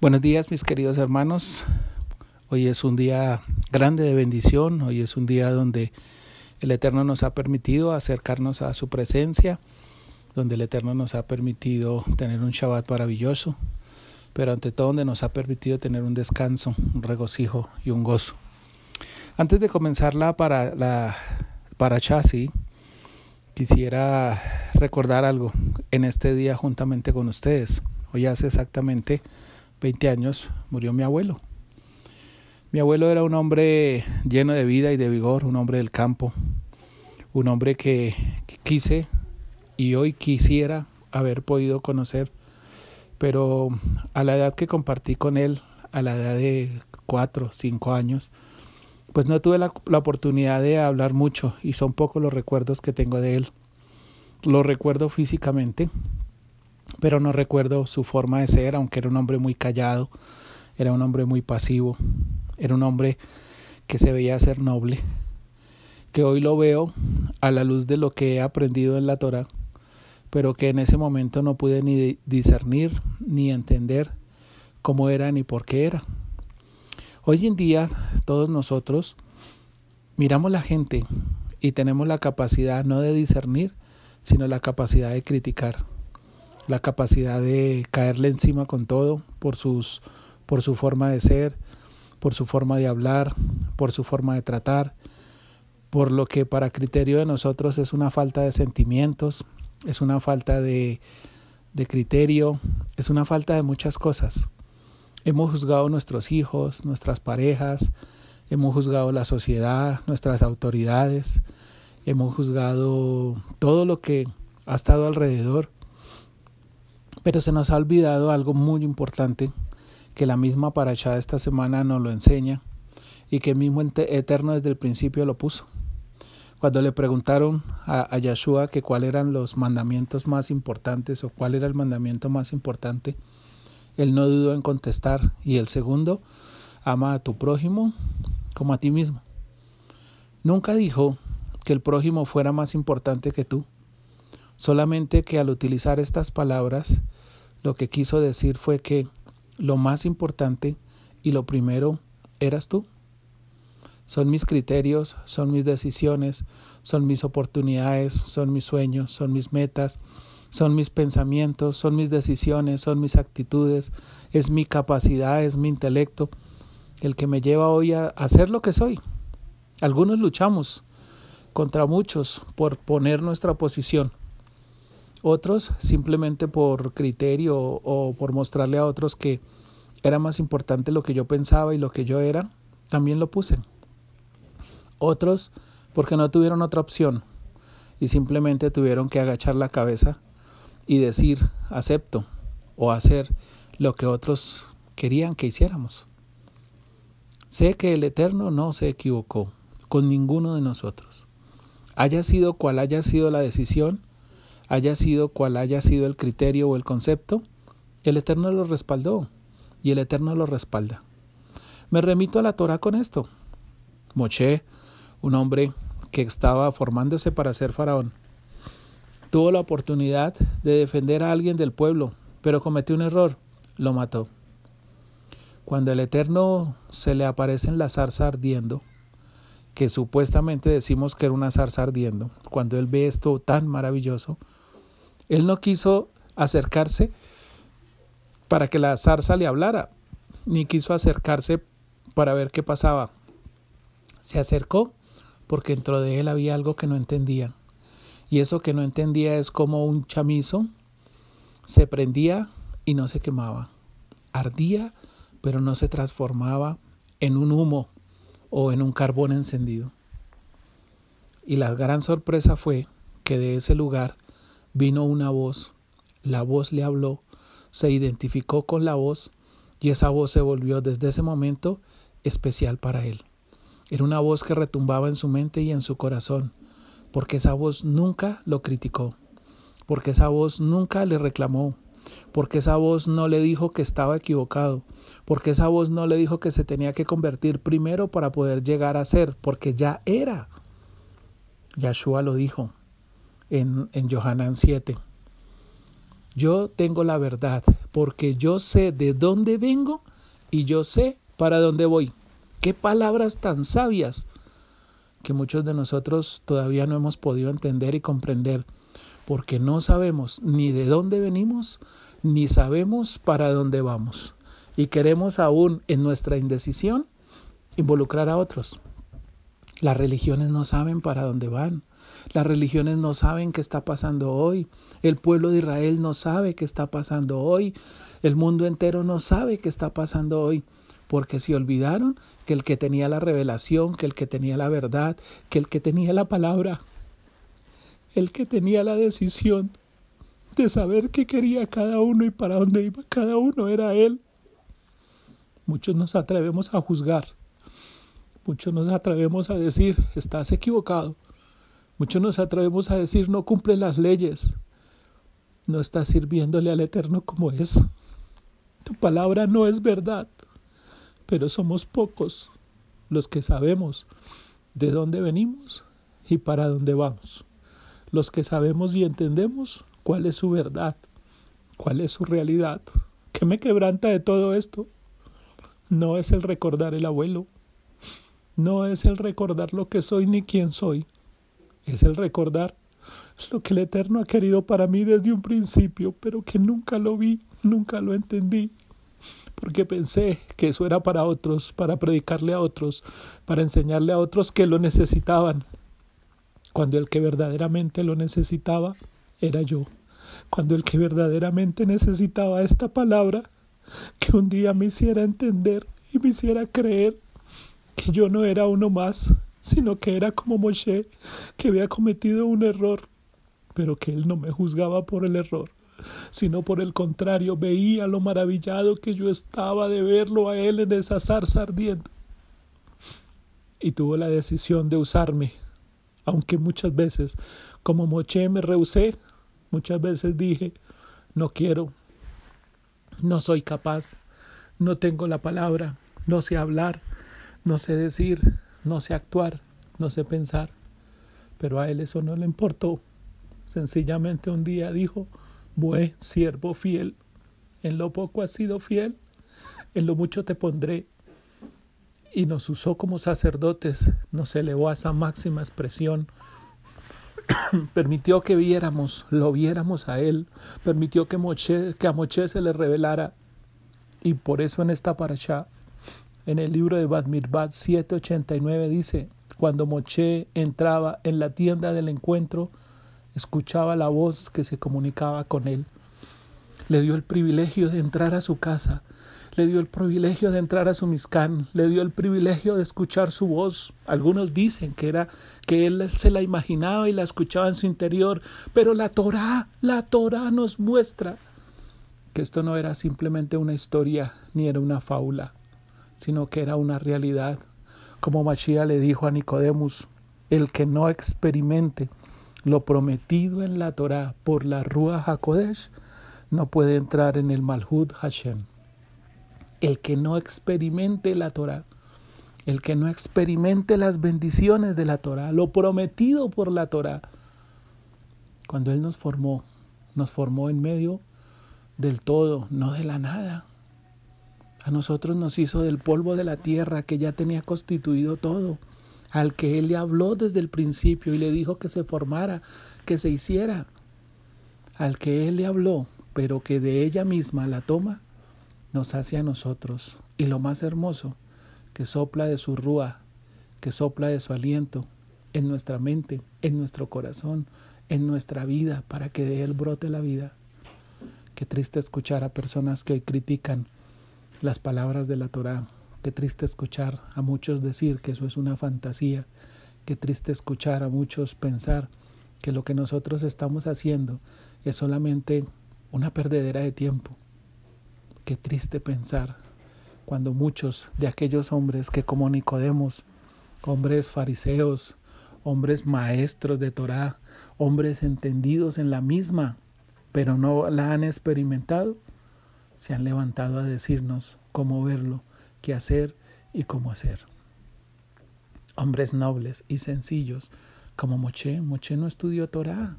Buenos días mis queridos hermanos. Hoy es un día grande de bendición, hoy es un día donde el Eterno nos ha permitido acercarnos a su presencia, donde el Eterno nos ha permitido tener un Shabbat maravilloso, pero ante todo donde nos ha permitido tener un descanso, un regocijo y un gozo. Antes de comenzar la para la para Chasi, quisiera recordar algo en este día juntamente con ustedes. Hoy hace exactamente 20 años murió mi abuelo. Mi abuelo era un hombre lleno de vida y de vigor, un hombre del campo, un hombre que quise y hoy quisiera haber podido conocer, pero a la edad que compartí con él, a la edad de cuatro, cinco años, pues no tuve la oportunidad de hablar mucho y son pocos los recuerdos que tengo de él. Lo recuerdo físicamente, pero no recuerdo su forma de ser, aunque era un hombre muy callado, era un hombre muy pasivo, era un hombre que se veía ser noble, que hoy lo veo a la luz de lo que he aprendido en la Torah, pero que en ese momento no pude ni discernir ni entender cómo era ni por qué era. Hoy en día todos nosotros miramos la gente y tenemos la capacidad no de discernir, sino la capacidad de criticar, la capacidad de caerle encima con todo por sus por su forma de ser, por su forma de hablar, por su forma de tratar, por lo que para criterio de nosotros es una falta de sentimientos, es una falta de, de criterio, es una falta de muchas cosas. Hemos juzgado nuestros hijos, nuestras parejas, hemos juzgado la sociedad, nuestras autoridades, hemos juzgado todo lo que ha estado alrededor, pero se nos ha olvidado algo muy importante que la misma paracha de esta semana nos lo enseña y que mismo Eterno desde el principio lo puso. Cuando le preguntaron a, a Yahshua que cuáles eran los mandamientos más importantes o cuál era el mandamiento más importante, él no dudó en contestar. Y el segundo, ama a tu prójimo como a ti mismo. Nunca dijo que el prójimo fuera más importante que tú, solamente que al utilizar estas palabras, lo que quiso decir fue que lo más importante y lo primero eras tú. Son mis criterios, son mis decisiones, son mis oportunidades, son mis sueños, son mis metas, son mis pensamientos, son mis decisiones, son mis actitudes, es mi capacidad, es mi intelecto, el que me lleva hoy a hacer lo que soy. Algunos luchamos contra muchos por poner nuestra posición, otros simplemente por criterio o por mostrarle a otros que era más importante lo que yo pensaba y lo que yo era, también lo puse. Otros porque no tuvieron otra opción y simplemente tuvieron que agachar la cabeza y decir acepto o hacer lo que otros querían que hiciéramos. Sé que el Eterno no se equivocó con ninguno de nosotros. Haya sido cual haya sido la decisión, haya sido cual haya sido el criterio o el concepto, el Eterno lo respaldó y el Eterno lo respalda. Me remito a la Torah con esto. Moche, un hombre que estaba formándose para ser faraón, tuvo la oportunidad de defender a alguien del pueblo, pero cometió un error, lo mató. Cuando el Eterno se le aparece en la zarza ardiendo, que supuestamente decimos que era una zarza ardiendo, cuando él ve esto tan maravilloso, él no quiso acercarse para que la zarza le hablara, ni quiso acercarse para ver qué pasaba. Se acercó porque dentro de él había algo que no entendía. Y eso que no entendía es como un chamizo se prendía y no se quemaba. Ardía, pero no se transformaba en un humo o en un carbón encendido. Y la gran sorpresa fue que de ese lugar vino una voz. La voz le habló se identificó con la voz y esa voz se volvió desde ese momento especial para él. Era una voz que retumbaba en su mente y en su corazón, porque esa voz nunca lo criticó, porque esa voz nunca le reclamó, porque esa voz no le dijo que estaba equivocado, porque esa voz no le dijo que se tenía que convertir primero para poder llegar a ser, porque ya era. Yahshua lo dijo en, en Johanán 7. Yo tengo la verdad, porque yo sé de dónde vengo y yo sé para dónde voy. Qué palabras tan sabias que muchos de nosotros todavía no hemos podido entender y comprender, porque no sabemos ni de dónde venimos, ni sabemos para dónde vamos. Y queremos aún en nuestra indecisión involucrar a otros. Las religiones no saben para dónde van. Las religiones no saben qué está pasando hoy. El pueblo de Israel no sabe qué está pasando hoy. El mundo entero no sabe qué está pasando hoy. Porque se olvidaron que el que tenía la revelación, que el que tenía la verdad, que el que tenía la palabra, el que tenía la decisión de saber qué quería cada uno y para dónde iba cada uno era Él. Muchos nos atrevemos a juzgar Muchos nos atrevemos a decir, estás equivocado. Muchos nos atrevemos a decir, no cumple las leyes. No estás sirviéndole al Eterno como es. Tu palabra no es verdad. Pero somos pocos los que sabemos de dónde venimos y para dónde vamos. Los que sabemos y entendemos cuál es su verdad, cuál es su realidad. ¿Qué me quebranta de todo esto? No es el recordar el abuelo, no es el recordar lo que soy ni quién soy, es el recordar lo que el Eterno ha querido para mí desde un principio, pero que nunca lo vi, nunca lo entendí, porque pensé que eso era para otros, para predicarle a otros, para enseñarle a otros que lo necesitaban, cuando el que verdaderamente lo necesitaba era yo, cuando el que verdaderamente necesitaba esta palabra, que un día me hiciera entender y me hiciera creer que yo no era uno más, sino que era como Moshe, que había cometido un error, pero que él no me juzgaba por el error, sino por el contrario, veía lo maravillado que yo estaba de verlo a él en esa zarza ardiente. Y tuvo la decisión de usarme, aunque muchas veces, como Moshe me rehusé, muchas veces dije, no quiero, no soy capaz, no tengo la palabra, no sé hablar, no sé decir, no sé actuar, no sé pensar. Pero a él eso no le importó. Sencillamente un día dijo, buen siervo fiel, en lo poco has sido fiel, en lo mucho te pondré. Y nos usó como sacerdotes, nos elevó a esa máxima expresión, permitió que viéramos, lo viéramos a él, permitió que, que a Moche se le revelara. Y por eso en esta parasha en el libro de Bad Mirbat 789 dice, cuando Moche entraba en la tienda del encuentro, escuchaba la voz que se comunicaba con él. Le dio el privilegio de entrar a su casa, le dio el privilegio de entrar a su miscán, le dio el privilegio de escuchar su voz. Algunos dicen que era que él se la imaginaba y la escuchaba en su interior, pero la Torá, la Torá nos muestra que esto no era simplemente una historia ni era una fábula sino que era una realidad. Como Machía le dijo a Nicodemus, el que no experimente lo prometido en la Torah por la Rúa HaKodesh no puede entrar en el Malhud Hashem. El que no experimente la Torah, el que no experimente las bendiciones de la Torah, lo prometido por la Torah. Cuando Él nos formó, nos formó en medio del todo, no de la nada. A nosotros nos hizo del polvo de la tierra que ya tenía constituido todo, al que Él le habló desde el principio y le dijo que se formara, que se hiciera, al que Él le habló, pero que de ella misma la toma, nos hace a nosotros. Y lo más hermoso, que sopla de su rúa, que sopla de su aliento en nuestra mente, en nuestro corazón, en nuestra vida, para que de Él brote la vida. Qué triste escuchar a personas que hoy critican las palabras de la Torá. Qué triste escuchar a muchos decir que eso es una fantasía. Qué triste escuchar a muchos pensar que lo que nosotros estamos haciendo es solamente una perdedera de tiempo. Qué triste pensar cuando muchos de aquellos hombres que como Nicodemos, hombres fariseos, hombres maestros de Torá, hombres entendidos en la misma, pero no la han experimentado, se han levantado a decirnos cómo verlo, qué hacer y cómo hacer. Hombres nobles y sencillos como Moche. Moche no estudió Torah.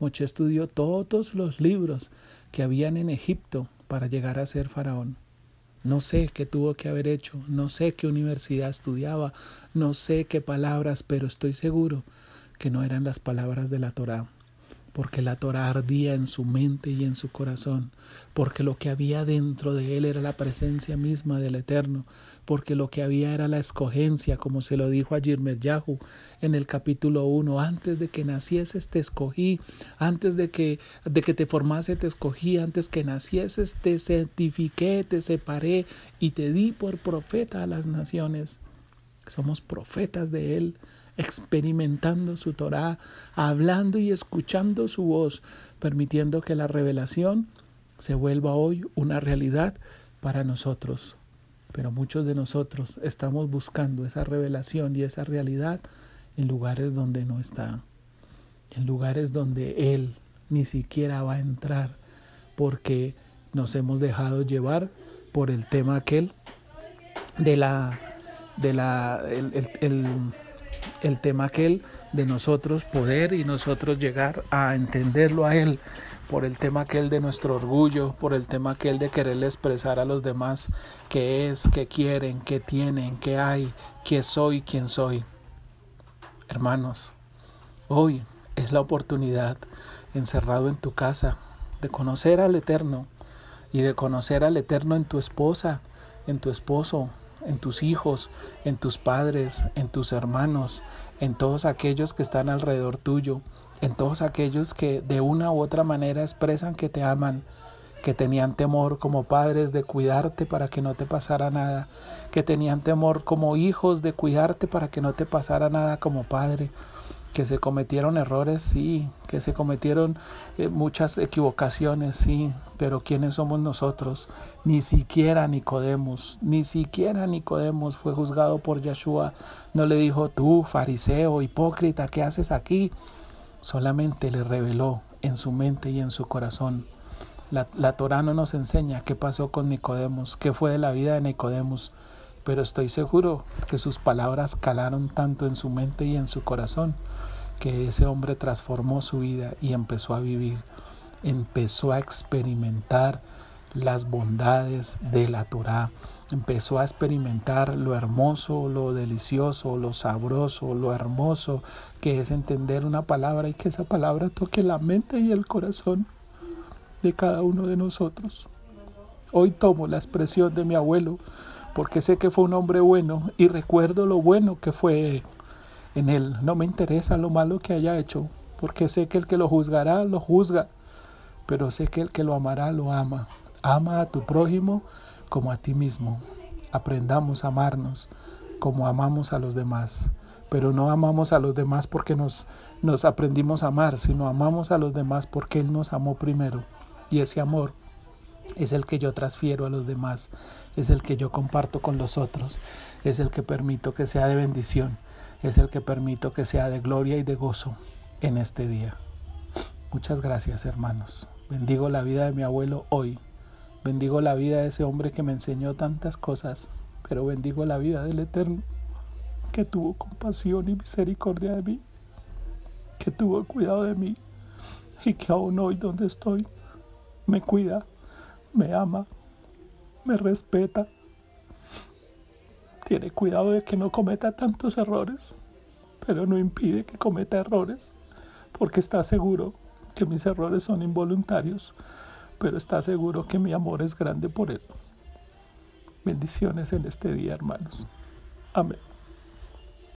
Moche estudió todos los libros que habían en Egipto para llegar a ser faraón. No sé qué tuvo que haber hecho, no sé qué universidad estudiaba, no sé qué palabras, pero estoy seguro que no eran las palabras de la Torá porque la Torah ardía en su mente y en su corazón, porque lo que había dentro de él era la presencia misma del Eterno, porque lo que había era la escogencia, como se lo dijo a Yahu en el capítulo 1, antes de que nacieses te escogí, antes de que, de que te formase te escogí, antes que nacieses te certifiqué, te separé y te di por profeta a las naciones. Somos profetas de Él, experimentando su Torah, hablando y escuchando su voz, permitiendo que la revelación se vuelva hoy una realidad para nosotros. Pero muchos de nosotros estamos buscando esa revelación y esa realidad en lugares donde no está, en lugares donde Él ni siquiera va a entrar, porque nos hemos dejado llevar por el tema aquel de la de la el, el el tema aquel de nosotros poder y nosotros llegar a entenderlo a Él, por el tema aquel de nuestro orgullo, por el tema aquel de quererle expresar a los demás qué es, qué quieren, qué tienen, qué hay, qué soy, quién soy. Hermanos, hoy es la oportunidad, encerrado en tu casa, de conocer al Eterno y de conocer al Eterno en tu esposa, en tu esposo, en tus hijos, en tus padres, en tus hermanos, en todos aquellos que están alrededor tuyo, en todos aquellos que de una u otra manera expresan que te aman, que tenían temor como padres de cuidarte para que no te pasara nada, que tenían temor como hijos de cuidarte para que no te pasara nada como padre que se cometieron errores, sí, que se cometieron eh, muchas equivocaciones, sí, pero ¿quiénes somos nosotros? Ni siquiera Nicodemos, ni siquiera Nicodemos fue juzgado por Yeshua. No le dijo, tú, fariseo, hipócrita, ¿qué haces aquí? Solamente le reveló en su mente y en su corazón. La, la Torah no nos enseña qué pasó con Nicodemos, qué fue de la vida de Nicodemos pero estoy seguro que sus palabras calaron tanto en su mente y en su corazón que ese hombre transformó su vida y empezó a vivir, empezó a experimentar las bondades de la Torá, empezó a experimentar lo hermoso, lo delicioso, lo sabroso, lo hermoso que es entender una palabra y que esa palabra toque la mente y el corazón de cada uno de nosotros. Hoy tomo la expresión de mi abuelo porque sé que fue un hombre bueno y recuerdo lo bueno que fue en él. No me interesa lo malo que haya hecho, porque sé que el que lo juzgará, lo juzga, pero sé que el que lo amará, lo ama. Ama a tu prójimo como a ti mismo. Aprendamos a amarnos como amamos a los demás. Pero no amamos a los demás porque nos, nos aprendimos a amar, sino amamos a los demás porque Él nos amó primero. Y ese amor es el que yo transfiero a los demás, es el que yo comparto con los otros, es el que permito que sea de bendición, es el que permito que sea de gloria y de gozo en este día. Muchas gracias hermanos. Bendigo la vida de mi abuelo hoy. Bendigo la vida de ese hombre que me enseñó tantas cosas, pero bendigo la vida del Eterno, que tuvo compasión y misericordia de mí, que tuvo cuidado de mí y que aún hoy donde estoy me cuida me ama, me respeta, tiene cuidado de que no cometa tantos errores, pero no impide que cometa errores, porque está seguro que mis errores son involuntarios, pero está seguro que mi amor es grande por él. Bendiciones en este día, hermanos. Amén.